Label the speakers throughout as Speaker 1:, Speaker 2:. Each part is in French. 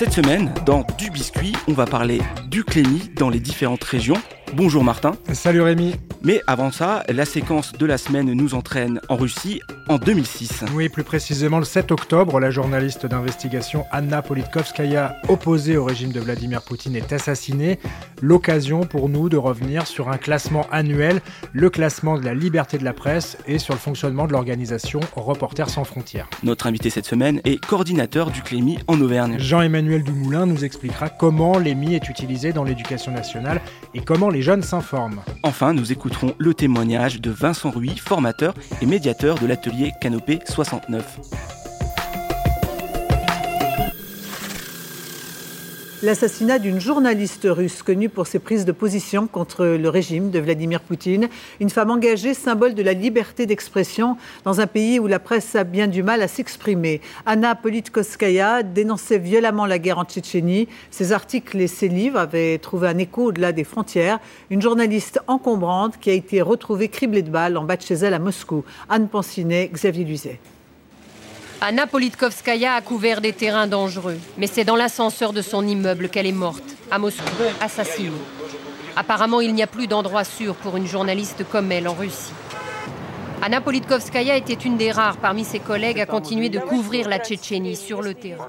Speaker 1: Cette semaine, dans Du Biscuit, on va parler du clémy dans les différentes régions. Bonjour Martin.
Speaker 2: Salut Rémi.
Speaker 1: Mais avant ça, la séquence de la semaine nous entraîne en Russie en 2006.
Speaker 2: Oui, plus précisément le 7 octobre, la journaliste d'investigation Anna Politkovskaya, opposée au régime de Vladimir Poutine, est assassinée. L'occasion pour nous de revenir sur un classement annuel, le classement de la liberté de la presse et sur le fonctionnement de l'organisation Reporters sans frontières.
Speaker 1: Notre invité cette semaine est coordinateur du Clémy en Auvergne.
Speaker 2: Jean-Emmanuel Dumoulin nous expliquera comment l'EMI est utilisé dans l'éducation nationale et comment les jeunes s'informent.
Speaker 1: Enfin, nous écouterons le témoignage de Vincent Ruy, formateur et médiateur de l'atelier Canopé 69.
Speaker 3: L'assassinat d'une journaliste russe connue pour ses prises de position contre le régime de Vladimir Poutine, une femme engagée, symbole de la liberté d'expression dans un pays où la presse a bien du mal à s'exprimer. Anna Politkovskaya dénonçait violemment la guerre en Tchétchénie. Ses articles et ses livres avaient trouvé un écho au-delà des frontières. Une journaliste encombrante qui a été retrouvée criblée de balles en bas de chez elle à Moscou. Anne Pensinet, Xavier Luzet.
Speaker 4: Anna Politkovskaya a couvert des terrains dangereux, mais c'est dans l'ascenseur de son immeuble qu'elle est morte, à Moscou, assassinée. Apparemment, il n'y a plus d'endroit sûr pour une journaliste comme elle en Russie. Anna Politkovskaya était une des rares parmi ses collègues à continuer de couvrir la Tchétchénie sur le terrain.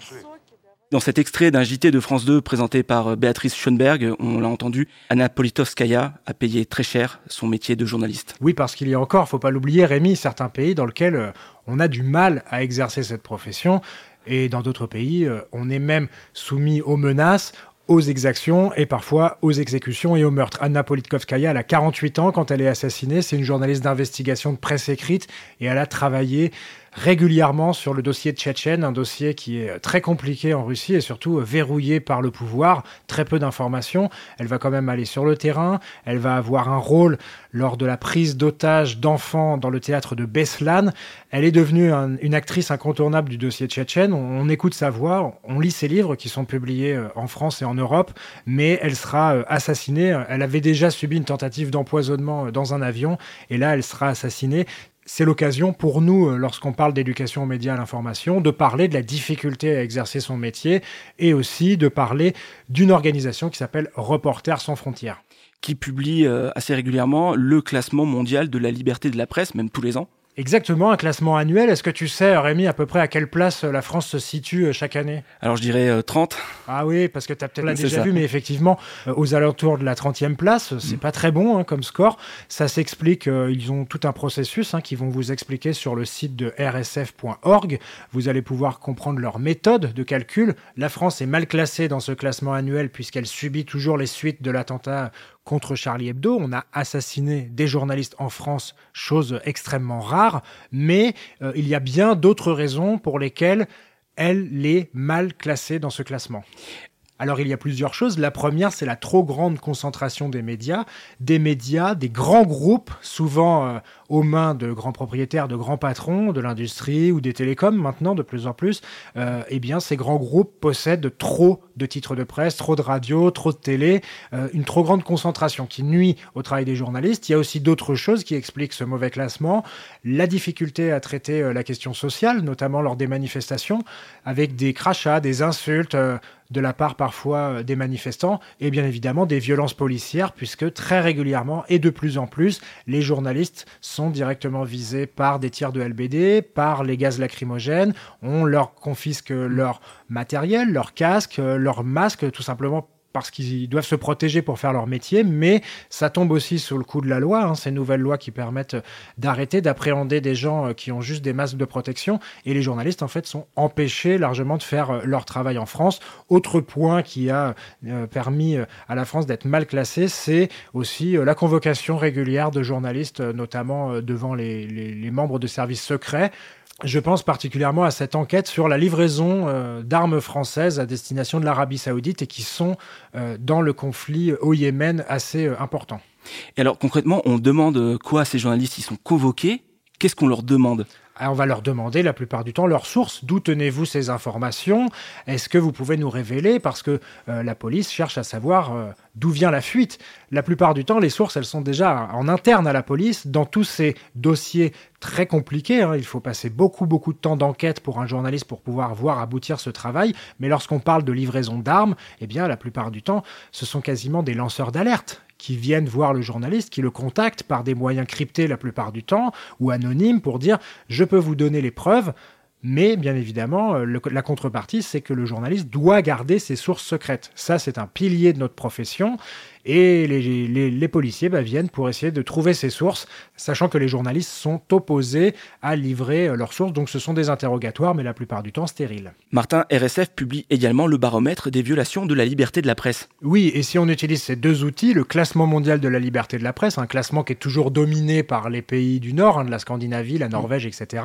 Speaker 1: Dans cet extrait d'un JT de France 2 présenté par Béatrice Schoenberg, on l'a entendu, Anna Politkovskaya a payé très cher son métier de journaliste.
Speaker 2: Oui, parce qu'il y a encore, faut pas l'oublier, Rémi, certains pays dans lesquels euh, on a du mal à exercer cette profession. Et dans d'autres pays, euh, on est même soumis aux menaces, aux exactions et parfois aux exécutions et aux meurtres. Anna Politkovskaya, elle a 48 ans quand elle est assassinée. C'est une journaliste d'investigation de presse écrite et elle a travaillé régulièrement sur le dossier tchétchène, un dossier qui est très compliqué en Russie et surtout verrouillé par le pouvoir, très peu d'informations. Elle va quand même aller sur le terrain, elle va avoir un rôle lors de la prise d'otages d'enfants dans le théâtre de Beslan. Elle est devenue un, une actrice incontournable du dossier tchétchène, on, on, écoute sa voix, on lit ses livres qui sont publiés euh, en France et en Europe, mais elle sera euh, assassinée. Elle avait déjà subi une tentative d'empoisonnement euh, dans un avion et là elle sera assassinée c'est l'occasion pour nous, lorsqu'on parle d'éducation aux médias à l'information, de parler de la difficulté à exercer son métier et aussi de parler d'une organisation qui s'appelle Reporters sans frontières.
Speaker 1: Qui publie assez régulièrement le classement mondial de la liberté de la presse, même tous les ans.
Speaker 2: Exactement, un classement annuel. Est-ce que tu sais, Rémi, à peu près à quelle place la France se situe chaque année?
Speaker 1: Alors je dirais euh, 30.
Speaker 2: Ah oui, parce que tu as peut-être déjà ça. vu, mais effectivement, euh, aux alentours de la 30e place, c'est mmh. pas très bon hein, comme score. Ça s'explique, euh, ils ont tout un processus hein, qui vont vous expliquer sur le site de rsf.org. Vous allez pouvoir comprendre leur méthode de calcul. La France est mal classée dans ce classement annuel puisqu'elle subit toujours les suites de l'attentat contre Charlie Hebdo. On a assassiné des journalistes en France, chose extrêmement rare, mais euh, il y a bien d'autres raisons pour lesquelles elle est mal classée dans ce classement. Alors il y a plusieurs choses. La première, c'est la trop grande concentration des médias, des médias, des grands groupes, souvent euh, aux mains de grands propriétaires, de grands patrons de l'industrie ou des télécoms maintenant de plus en plus. Euh, eh bien, ces grands groupes possèdent trop de titres de presse, trop de radio, trop de télé, euh, une trop grande concentration qui nuit au travail des journalistes. Il y a aussi d'autres choses qui expliquent ce mauvais classement. La difficulté à traiter la question sociale, notamment lors des manifestations, avec des crachats, des insultes de la part parfois des manifestants et bien évidemment des violences policières puisque très régulièrement et de plus en plus les journalistes sont directement visés par des tirs de LBD, par les gaz lacrymogènes, on leur confisque leur matériel, leur casque, leur masque tout simplement parce qu'ils doivent se protéger pour faire leur métier, mais ça tombe aussi sous le coup de la loi, hein, ces nouvelles lois qui permettent d'arrêter, d'appréhender des gens euh, qui ont juste des masques de protection, et les journalistes en fait sont empêchés largement de faire euh, leur travail en France. Autre point qui a euh, permis à la France d'être mal classée, c'est aussi la convocation régulière de journalistes, notamment devant les, membres de services secrets. Je pense particulièrement à cette enquête sur la livraison d'armes françaises à destination de l'Arabie saoudite et qui sont dans le conflit au Yémen assez important.
Speaker 1: Et alors concrètement, on demande quoi à ces journalistes Ils sont convoqués? Qu'est-ce qu'on leur demande?
Speaker 2: On va leur demander la plupart du temps leur source. D'où tenez-vous ces informations? Est-ce que vous pouvez nous révéler? Parce que euh, la police cherche à savoir euh, d'où vient la fuite. La plupart du temps, les sources, elles sont déjà en interne à la police. Dans tous ces dossiers très compliqués, hein. il faut passer beaucoup, beaucoup de temps d'enquête pour un journaliste pour pouvoir voir aboutir ce travail. Mais lorsqu'on parle de livraison d'armes, eh bien, la plupart du temps, ce sont quasiment des lanceurs d'alerte qui viennent voir le journaliste, qui le contactent par des moyens cryptés la plupart du temps, ou anonymes, pour dire je peux vous donner les preuves, mais bien évidemment, euh, la contrepartie, c'est que le journaliste doit garder ses sources secrètes. Ça, c'est un pilier de notre profession. Et les, policiers bah, viennent pour essayer de trouver ces sources, sachant que les journalistes sont opposés à livrer euh, leurs sources. Donc ce sont des interrogatoires, mais la plupart du temps stériles.
Speaker 1: Martin, RSF publie également le baromètre des violations de la liberté de la presse.
Speaker 2: Oui, et si on utilise ces deux outils, le classement mondial de la liberté de la presse, un classement qui est toujours dominé par les pays du Nord, hein, de la Scandinavie, la Norvège, etc.,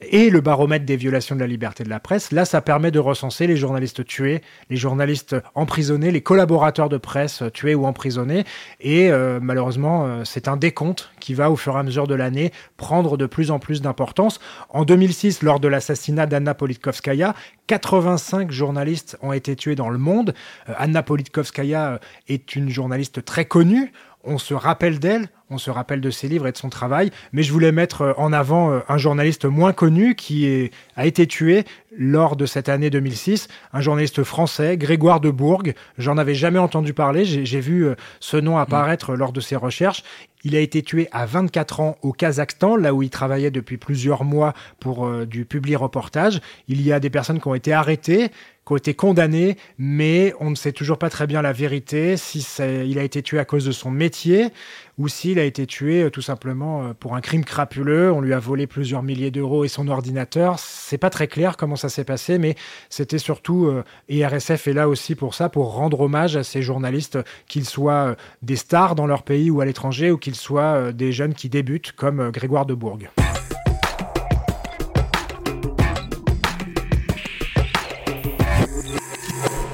Speaker 2: et le baromètre des violations de la liberté de la presse, là, ça permet de recenser les journalistes tués, les journalistes emprisonnés, les collaborateurs de presse tués ou Et euh, malheureusement, euh, c'est un décompte qui va, au fur et à mesure de l'année, prendre de plus en plus d'importance. En 2006, lors de l'assassinat d'Anna Politkovskaya, 85 journalistes ont été tués dans le monde. Euh, Anna Politkovskaya est une journaliste très connue on se rappelle d'elle, on se rappelle de ses livres et de son travail, mais je voulais mettre euh, en avant euh, un journaliste moins connu qui a été tué lors de cette année 2006, un journaliste français, Grégoire de Bourg. J'en avais jamais entendu parler, j'ai vu euh, ce nom apparaître lors de ses recherches. Il a été tué à 24 ans au Kazakhstan, là où il travaillait depuis plusieurs mois pour du public reportage. Il y a des personnes qui ont été arrêtées, qui été condamnées, mais on ne sait toujours pas très bien la vérité, si il a été tué à cause de son métier ou s'il a été tué euh, tout simplement euh, pour un crime crapuleux. On lui a volé plusieurs milliers d'euros et son ordinateur. C'est pas très clair comment ça s'est passé, mais c'était surtout, euh, et RSF est là aussi pour ça, pour rendre hommage à ces journalistes, qu'ils soient des stars dans leur pays ou à l'étranger, ou qu'ils soient des jeunes qui débutent comme Grégoire de Bourg.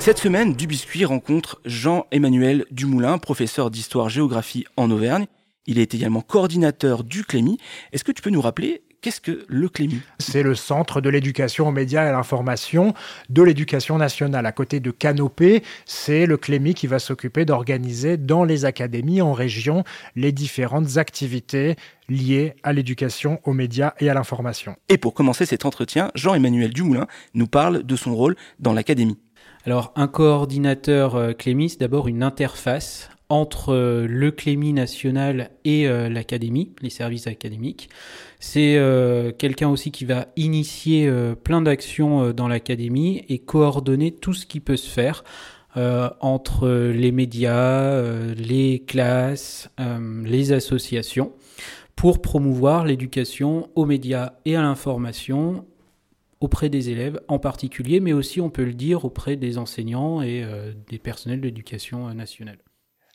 Speaker 1: Cette semaine, Dubiscuit rencontre Jean-Emmanuel Dumoulin, professeur d'histoire-géographie en Auvergne. Il est également coordinateur du Clémy. Est-ce que tu peux nous rappeler Qu'est-ce que le Clémy?
Speaker 2: C'est le centre de l'éducation aux médias et à l'information de l'éducation nationale. À côté de Canopée, c'est le Clémy qui va s'occuper d'organiser dans les académies en région les différentes activités liées à l'éducation aux médias et à l'information.
Speaker 1: Et pour commencer cet entretien, Jean-Emmanuel Dumoulin nous parle de son rôle dans l'académie.
Speaker 5: Alors un coordinateur euh, Clémy, c'est d'abord une interface entre euh, le Clémy national et euh, l'académie, les services académiques. C'est quelqu'un aussi qui va initier plein d'actions dans l'académie et coordonner tout ce qui peut se faire entre les médias, les classes, les associations pour promouvoir l'éducation aux médias et à l'information auprès des élèves en particulier, mais aussi, on peut le dire, auprès des enseignants et euh, des personnels d'éducation euh, nationale.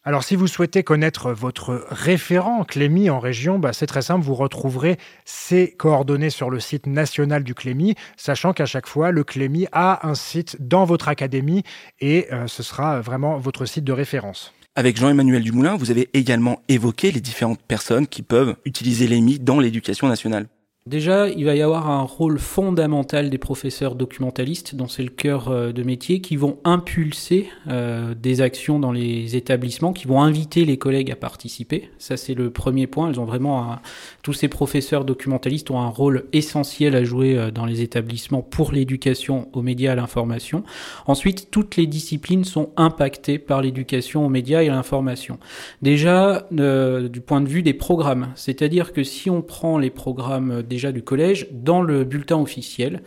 Speaker 2: Alors si vous souhaitez connaître votre référent Clémy en région, bah, c'est très simple, vous retrouverez ses coordonnées sur le site national du Clémy, sachant qu'à chaque fois, le Clémy a un site dans votre académie et euh, ce sera vraiment votre site de référence.
Speaker 1: Avec Jean-Emmanuel Dumoulin, vous avez également évoqué les différentes personnes qui peuvent utiliser l'EMI dans l'éducation nationale.
Speaker 5: Déjà, il va y avoir un rôle fondamental des professeurs documentalistes, dont c'est le cœur euh, de métier, qui vont impulser euh, des actions dans les établissements, qui vont inviter les collègues à participer. Ça, c'est le premier point. Ont vraiment tous ces professeurs documentalistes ont un rôle essentiel à jouer euh, dans les établissements pour l'éducation aux médias et à l'information. Ensuite, toutes les disciplines sont impactées par l'éducation aux médias et à l'information. Déjà, du point de vue des programmes, c'est-à-dire que si on prend les programmes des du collège dans le bulletin officiel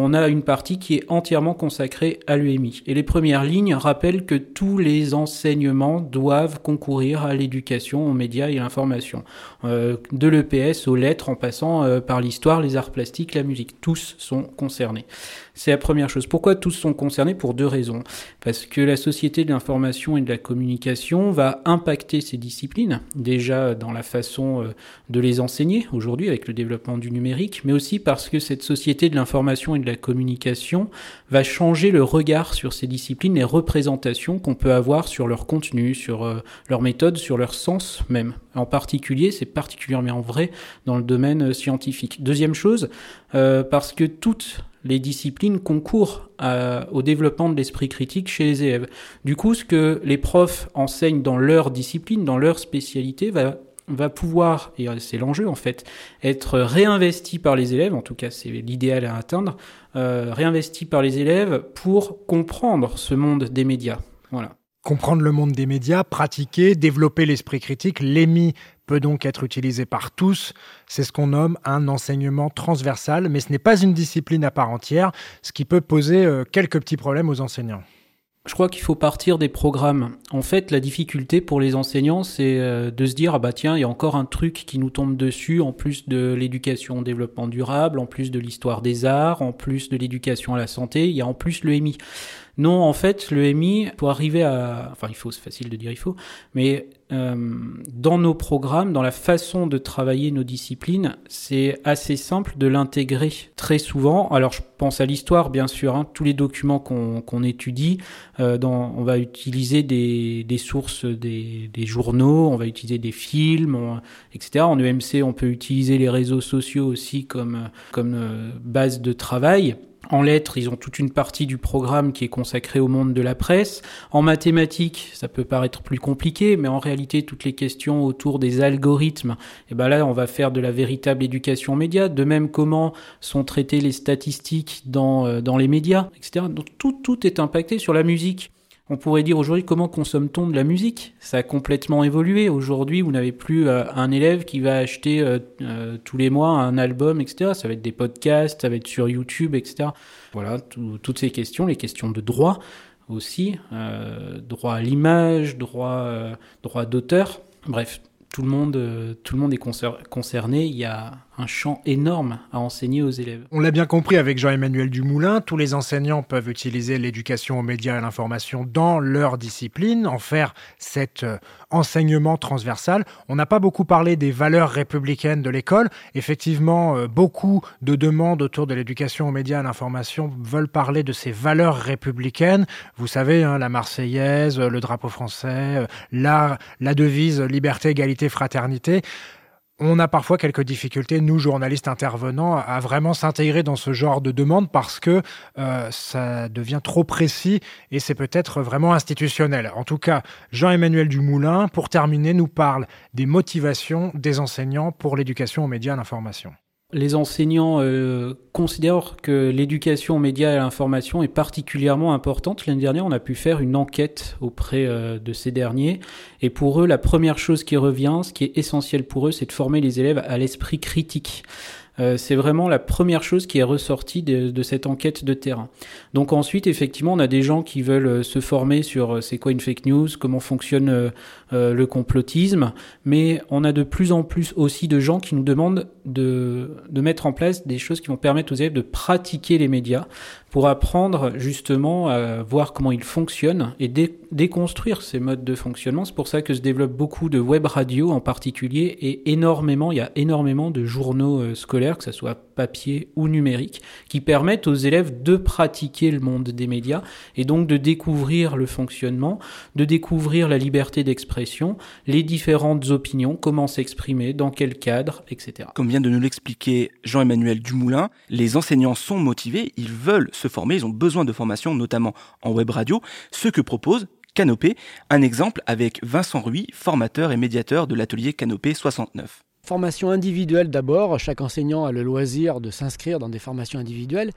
Speaker 5: on a une partie qui est entièrement consacrée à l'UMI. Et les premières lignes rappellent que tous les enseignements doivent concourir à l'éducation, aux médias et à l'information. Euh, de l'EPS aux lettres, en passant euh, par l'histoire, les arts plastiques, la musique. Tous sont concernés. C'est la première chose. Pourquoi tous sont concernés Pour deux raisons. Parce que la société de l'information et de la communication va impacter ces disciplines, déjà dans la façon euh, de les enseigner aujourd'hui avec le développement du numérique, mais aussi parce que cette société de l'information et de la communication va changer le regard sur ces disciplines, les représentations qu'on peut avoir sur leur contenu, sur euh, leur méthode, sur leur sens même. En particulier, c'est particulièrement vrai dans le domaine scientifique. Deuxième chose, parce que toutes les disciplines concourent au développement de l'esprit critique chez les élèves. Du coup, ce que les profs enseignent dans leur discipline, dans leur spécialité, va va pouvoir, et c'est l'enjeu en fait, être réinvesti par les élèves, en tout cas c'est l'idéal à atteindre, euh, réinvesti par les élèves pour comprendre ce monde des médias. Voilà.
Speaker 2: Comprendre le monde des médias, pratiquer, développer l'esprit critique, l'EMI peut donc être utilisé par tous. C'est ce qu'on nomme un enseignement transversal, mais ce n'est pas une discipline à part entière, ce qui peut poser euh, quelques petits problèmes aux enseignants.
Speaker 5: Je crois qu'il faut partir des programmes. En fait, la difficulté pour les enseignants, c'est euh, de se dire ah bah tiens, il y a encore un truc qui nous tombe dessus en plus de l'éducation au développement durable, en plus de l'histoire des arts, en plus de l'éducation à la santé, il y a en plus le MI. Non, en fait, le MI, pour arriver à... Enfin, il faut, c'est facile de dire il faut, mais euh, dans nos programmes, dans la façon de travailler nos disciplines, c'est assez simple de l'intégrer très souvent. Alors, je pense à l'histoire, bien sûr, hein, tous les documents qu'on étudie, euh, dans, on va utiliser des, des sources, des, des, journaux, on va utiliser des films, etc. En EMC, on peut utiliser les réseaux sociaux aussi comme, comme euh, base de travail. En lettres, ils ont toute une partie du programme qui est consacrée au monde de la presse. En mathématiques, ça peut paraître plus compliqué, mais en réalité, toutes les questions autour des algorithmes, et eh ben là, on va faire de la véritable éducation média. De même, comment sont traitées les statistiques dans, euh, dans les médias, etc. Donc tout, tout est impacté sur la musique. On pourrait dire aujourd'hui comment consomme-t-on de la musique? Ça a complètement évolué. Aujourd'hui, vous n'avez plus euh, un élève qui va acheter euh, euh, tous les mois un album, etc. Ça va être des podcasts, ça va être sur YouTube, etc. Voilà, toutes ces questions, les questions de droit aussi, droit à l'image, droit, droit d'auteur. Bref, tout le monde, tout le monde est concerné. Il y a un champ énorme à enseigner aux élèves.
Speaker 2: On l'a bien compris avec Jean-Emmanuel Dumoulin, tous les enseignants peuvent utiliser l'éducation aux médias et à l'information dans leur discipline, en faire cet euh, enseignement transversal. On n'a pas beaucoup parlé des valeurs républicaines de l'école. Effectivement, euh, beaucoup de demandes autour de l'éducation aux médias et à l'information veulent parler de ces valeurs républicaines. Vous savez, hein, la Marseillaise, le drapeau français, euh, la, la devise liberté, égalité, fraternité on a parfois quelques difficultés, nous journalistes intervenants, à vraiment s'intégrer dans ce genre de demande parce que euh, ça devient trop précis et c'est peut-être vraiment institutionnel. En tout cas, Jean-Emmanuel Dumoulin, pour terminer, nous parle des motivations des enseignants pour l'éducation aux médias et à l'information.
Speaker 5: Les enseignants euh, considèrent que l'éducation aux médias et à l'information est particulièrement importante. L'année dernière, on a pu faire une enquête auprès euh, de ces derniers. Et pour eux, la première chose qui revient, ce qui est essentiel pour eux, c'est de former les élèves à l'esprit critique. Euh, c'est vraiment la première chose qui est ressortie de, cette enquête de terrain. Donc ensuite, effectivement, on a des gens qui veulent euh, se former sur euh, c'est quoi une fake news, comment fonctionne le complotisme, mais on a de plus en plus aussi de gens qui nous demandent de, de mettre en place des choses qui vont permettre aux élèves de pratiquer les médias pour apprendre justement à voir comment ils fonctionnent et déconstruire ces modes de fonctionnement. C'est pour ça que se développe beaucoup de web radio en particulier et énormément, il y a énormément de journaux scolaires que ce soit papier ou numérique, qui permettent aux élèves de pratiquer le monde des médias et donc de découvrir le fonctionnement, de découvrir la liberté d'expression, les différentes opinions, comment s'exprimer, dans quel cadre, etc.
Speaker 1: Comme vient de nous l'expliquer Jean-Emmanuel Dumoulin, les enseignants sont motivés, ils veulent se former, ils ont besoin de formation, notamment en web radio, ce que propose Canopé, un exemple avec Vincent Ruy, formateur et médiateur de l'atelier Canopé 69.
Speaker 6: Formation individuelle d'abord, chaque enseignant a le loisir de s'inscrire dans des formations individuelles,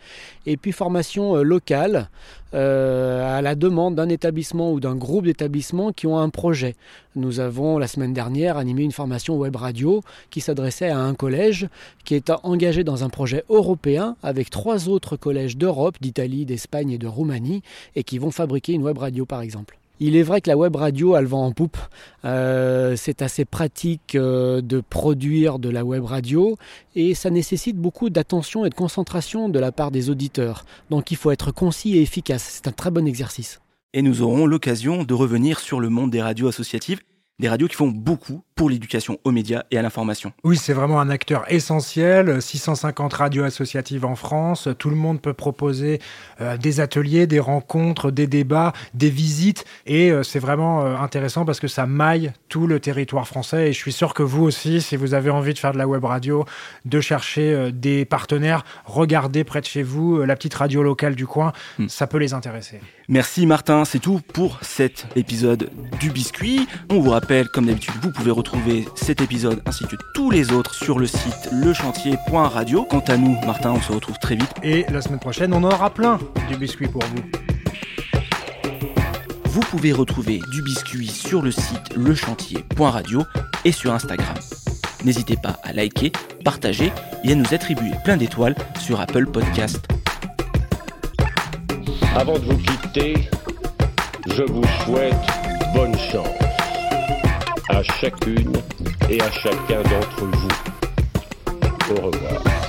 Speaker 6: et puis formation euh, locale euh, à la demande d'un établissement ou d'un groupe d'établissements qui ont un projet. Nous avons la semaine dernière animé une formation web radio qui s'adressait à un collège qui est engagé dans un projet européen avec trois autres collèges d'Europe, d'Italie, d'Espagne et de Roumanie, et qui vont fabriquer une web radio par exemple. Il est vrai que la web radio a le vent en poupe. Euh, c'est assez pratique euh, de produire de la web radio et ça nécessite beaucoup d'attention et de concentration de la part des auditeurs. Donc il faut être concis et efficace. C'est un très bon exercice.
Speaker 1: Et nous aurons l'occasion de revenir sur le monde des radios associatives, des radios qui font beaucoup pour l'éducation aux médias et à l'information.
Speaker 2: Oui, c'est vraiment un acteur essentiel. 650 radios associatives en France. Tout le monde peut proposer euh, des ateliers, des rencontres, des débats, des visites. Et euh, c'est vraiment euh, intéressant parce que ça maille tout le territoire français. Et je suis sûr que vous aussi, si vous avez envie de faire de la web radio, de chercher des partenaires, regardez près de chez vous la petite radio locale du coin. Hmm. Ça peut les intéresser.
Speaker 1: Merci Martin, c'est tout pour cet épisode du biscuit. On vous rappelle, comme d'habitude, vous pouvez retrouver cet épisode ainsi que tous les autres sur le site lechantier.radio. Quant à nous, Martin, on se retrouve très vite.
Speaker 2: Et la semaine prochaine, on en aura plein du biscuit pour vous.
Speaker 1: Vous pouvez retrouver du biscuit sur le site lechantier.radio et sur Instagram. N'hésitez pas à liker, partager et à nous attribuer plein d'étoiles sur Apple Podcast.
Speaker 7: Avant de vous quitter, je vous souhaite bonne chance chacune et à chacun d'entre vous. Au revoir.